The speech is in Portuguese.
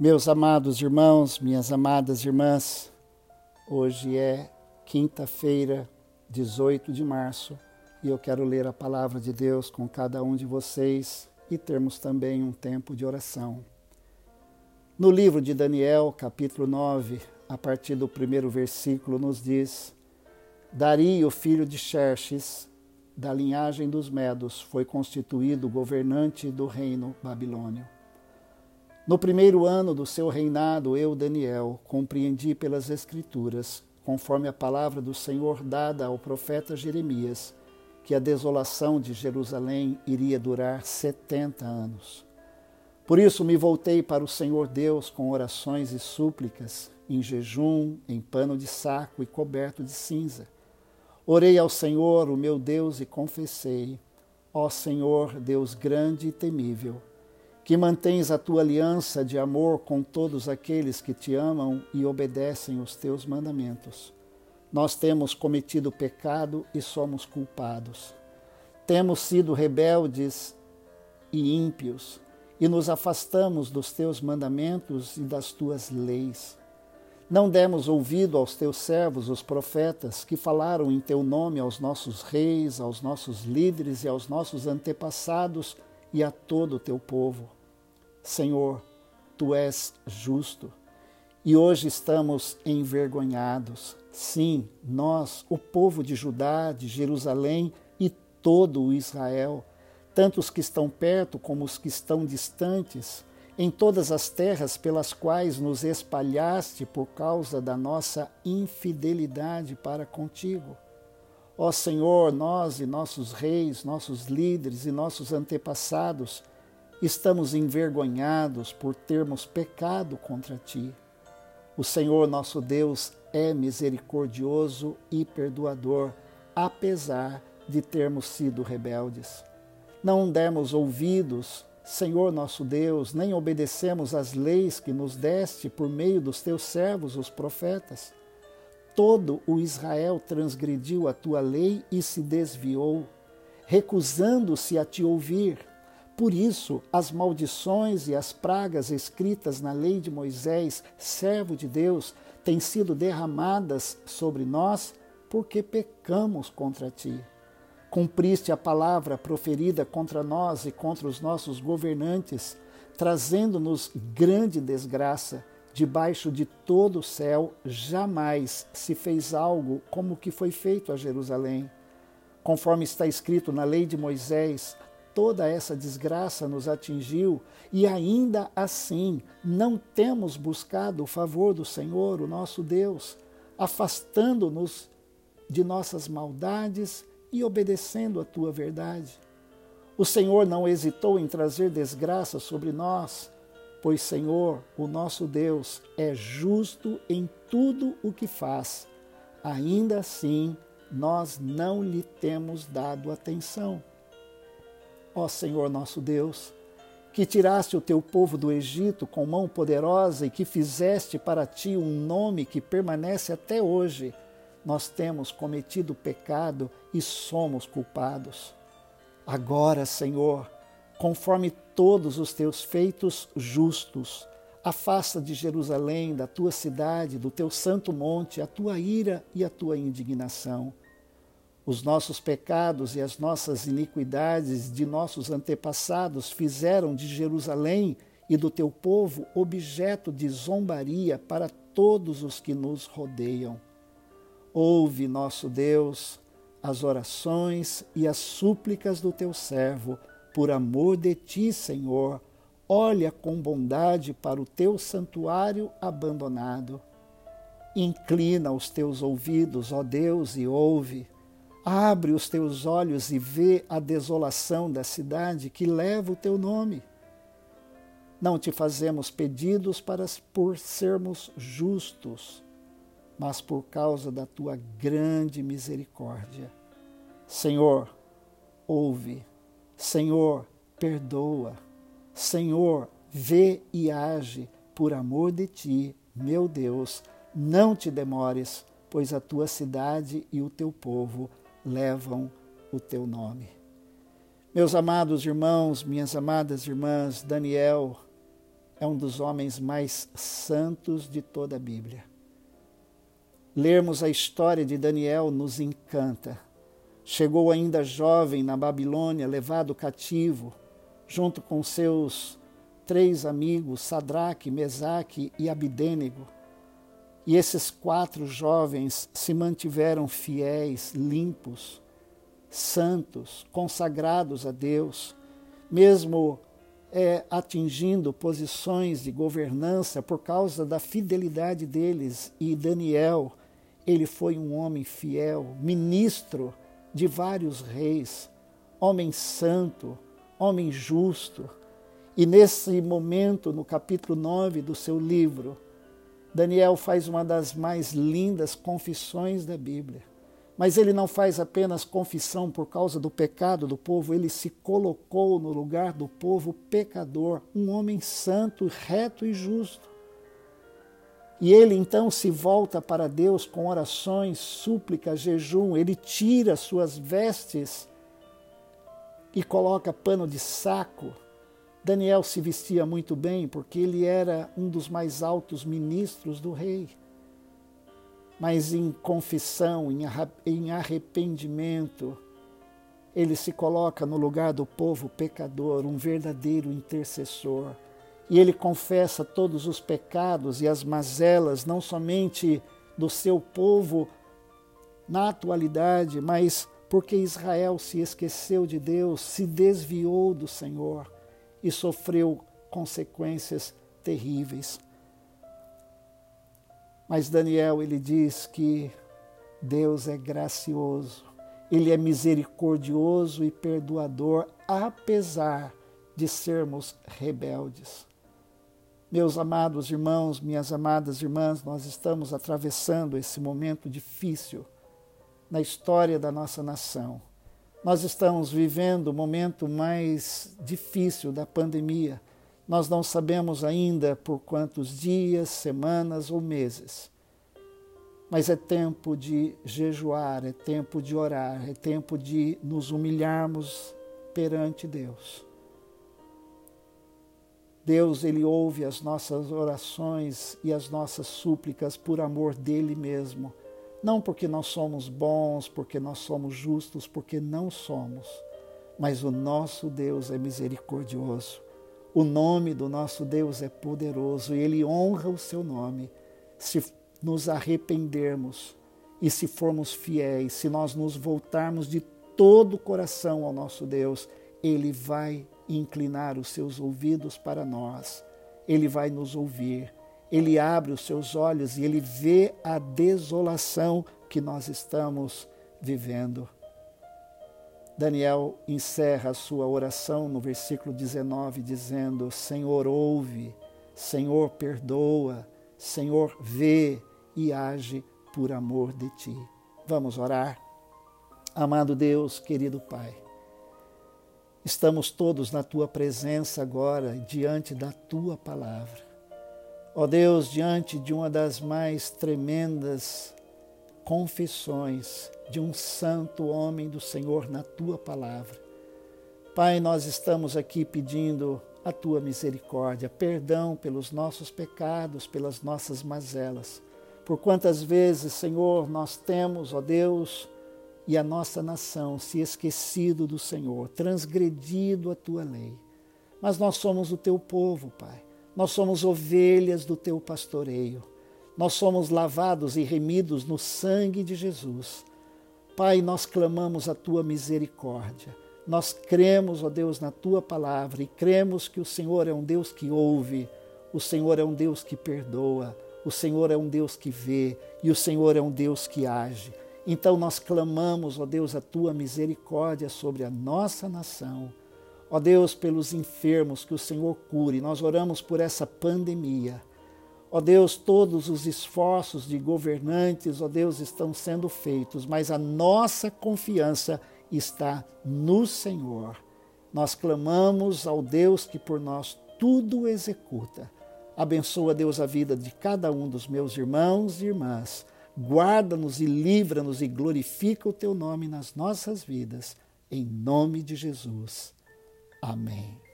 Meus amados irmãos, minhas amadas irmãs, hoje é quinta-feira, 18 de março, e eu quero ler a palavra de Deus com cada um de vocês e termos também um tempo de oração. No livro de Daniel, capítulo 9, a partir do primeiro versículo, nos diz: Dario, filho de Xerxes, da linhagem dos Medos, foi constituído governante do reino babilônio. No primeiro ano do seu reinado, eu, Daniel, compreendi pelas Escrituras, conforme a palavra do Senhor dada ao profeta Jeremias, que a desolação de Jerusalém iria durar setenta anos. Por isso me voltei para o Senhor Deus com orações e súplicas, em jejum, em pano de saco e coberto de cinza. Orei ao Senhor, o meu Deus, e confessei: Ó Senhor, Deus grande e temível, que mantens a tua aliança de amor com todos aqueles que te amam e obedecem os teus mandamentos. Nós temos cometido pecado e somos culpados. Temos sido rebeldes e ímpios e nos afastamos dos teus mandamentos e das tuas leis. Não demos ouvido aos teus servos, os profetas, que falaram em teu nome aos nossos reis, aos nossos líderes e aos nossos antepassados e a todo o teu povo. Senhor, tu és justo. E hoje estamos envergonhados. Sim, nós, o povo de Judá, de Jerusalém e todo o Israel, tanto os que estão perto como os que estão distantes, em todas as terras pelas quais nos espalhaste por causa da nossa infidelidade para contigo. Ó Senhor, nós e nossos reis, nossos líderes e nossos antepassados, estamos envergonhados por termos pecado contra ti. O Senhor nosso Deus é misericordioso e perdoador, apesar de termos sido rebeldes. Não demos ouvidos, Senhor nosso Deus, nem obedecemos às leis que nos deste por meio dos teus servos, os profetas. Todo o Israel transgrediu a tua lei e se desviou, recusando-se a te ouvir. Por isso, as maldições e as pragas escritas na lei de Moisés, servo de Deus, têm sido derramadas sobre nós porque pecamos contra ti. Cumpriste a palavra proferida contra nós e contra os nossos governantes, trazendo-nos grande desgraça. Debaixo de todo o céu jamais se fez algo como o que foi feito a Jerusalém. Conforme está escrito na lei de Moisés, toda essa desgraça nos atingiu e ainda assim não temos buscado o favor do Senhor, o nosso Deus, afastando-nos de nossas maldades e obedecendo a tua verdade. O Senhor não hesitou em trazer desgraça sobre nós, pois, Senhor, o nosso Deus é justo em tudo o que faz. Ainda assim, nós não lhe temos dado atenção ó Senhor nosso Deus, que tiraste o teu povo do Egito com mão poderosa e que fizeste para ti um nome que permanece até hoje, nós temos cometido pecado e somos culpados. Agora, Senhor, conforme todos os teus feitos justos, afasta de Jerusalém, da tua cidade, do teu santo monte, a tua ira e a tua indignação os nossos pecados e as nossas iniquidades de nossos antepassados fizeram de Jerusalém e do teu povo objeto de zombaria para todos os que nos rodeiam. Ouve, nosso Deus, as orações e as súplicas do teu servo, por amor de ti, Senhor. Olha com bondade para o teu santuário abandonado. Inclina os teus ouvidos, ó Deus, e ouve Abre os teus olhos e vê a desolação da cidade que leva o teu nome. Não te fazemos pedidos para por sermos justos, mas por causa da tua grande misericórdia. Senhor, ouve. Senhor, perdoa. Senhor, vê e age por amor de ti, meu Deus. Não te demores, pois a tua cidade e o teu povo levam o teu nome. Meus amados irmãos, minhas amadas irmãs, Daniel é um dos homens mais santos de toda a Bíblia. Lermos a história de Daniel nos encanta. Chegou ainda jovem na Babilônia, levado cativo, junto com seus três amigos, Sadraque, Mesaque e Abidênego. E esses quatro jovens se mantiveram fiéis, limpos, santos, consagrados a Deus, mesmo é, atingindo posições de governança por causa da fidelidade deles. E Daniel, ele foi um homem fiel, ministro de vários reis, homem santo, homem justo. E nesse momento, no capítulo 9 do seu livro, Daniel faz uma das mais lindas confissões da Bíblia. Mas ele não faz apenas confissão por causa do pecado do povo, ele se colocou no lugar do povo pecador, um homem santo, reto e justo. E ele então se volta para Deus com orações, súplicas, jejum, ele tira suas vestes e coloca pano de saco. Daniel se vestia muito bem porque ele era um dos mais altos ministros do rei mas em confissão, em arrependimento, ele se coloca no lugar do povo pecador, um verdadeiro intercessor. E ele confessa todos os pecados e as mazelas, não somente do seu povo na atualidade, mas porque Israel se esqueceu de Deus, se desviou do Senhor e sofreu consequências terríveis. Mas Daniel, ele diz que Deus é gracioso, ele é misericordioso e perdoador, apesar de sermos rebeldes. Meus amados irmãos, minhas amadas irmãs, nós estamos atravessando esse momento difícil na história da nossa nação. Nós estamos vivendo o momento mais difícil da pandemia nós não sabemos ainda por quantos dias, semanas ou meses. Mas é tempo de jejuar, é tempo de orar, é tempo de nos humilharmos perante Deus. Deus, Ele ouve as nossas orações e as nossas súplicas por amor dele mesmo. Não porque nós somos bons, porque nós somos justos, porque não somos, mas o nosso Deus é misericordioso. O nome do nosso Deus é poderoso e ele honra o seu nome. Se nos arrependermos e se formos fiéis, se nós nos voltarmos de todo o coração ao nosso Deus, ele vai inclinar os seus ouvidos para nós. Ele vai nos ouvir. Ele abre os seus olhos e ele vê a desolação que nós estamos vivendo. Daniel encerra a sua oração no versículo 19, dizendo: Senhor, ouve, Senhor, perdoa, Senhor, vê e age por amor de ti. Vamos orar. Amado Deus, querido Pai, estamos todos na tua presença agora, diante da tua palavra. Ó Deus, diante de uma das mais tremendas confissões de um santo homem do Senhor na tua palavra. Pai, nós estamos aqui pedindo a tua misericórdia, perdão pelos nossos pecados, pelas nossas mazelas. Por quantas vezes, Senhor, nós temos, ó Deus, e a nossa nação se esquecido do Senhor, transgredido a tua lei. Mas nós somos o teu povo, Pai. Nós somos ovelhas do teu pastoreio. Nós somos lavados e remidos no sangue de Jesus. Pai, nós clamamos a tua misericórdia. Nós cremos, ó Deus, na tua palavra e cremos que o Senhor é um Deus que ouve, o Senhor é um Deus que perdoa, o Senhor é um Deus que vê e o Senhor é um Deus que age. Então nós clamamos, ó Deus, a tua misericórdia sobre a nossa nação. Ó Deus, pelos enfermos que o Senhor cure. Nós oramos por essa pandemia. Ó Deus, todos os esforços de governantes, ó Deus, estão sendo feitos, mas a nossa confiança está no Senhor. Nós clamamos ao Deus que por nós tudo executa. Abençoa, Deus, a vida de cada um dos meus irmãos e irmãs. Guarda-nos e livra-nos e glorifica o teu nome nas nossas vidas. Em nome de Jesus. Amém.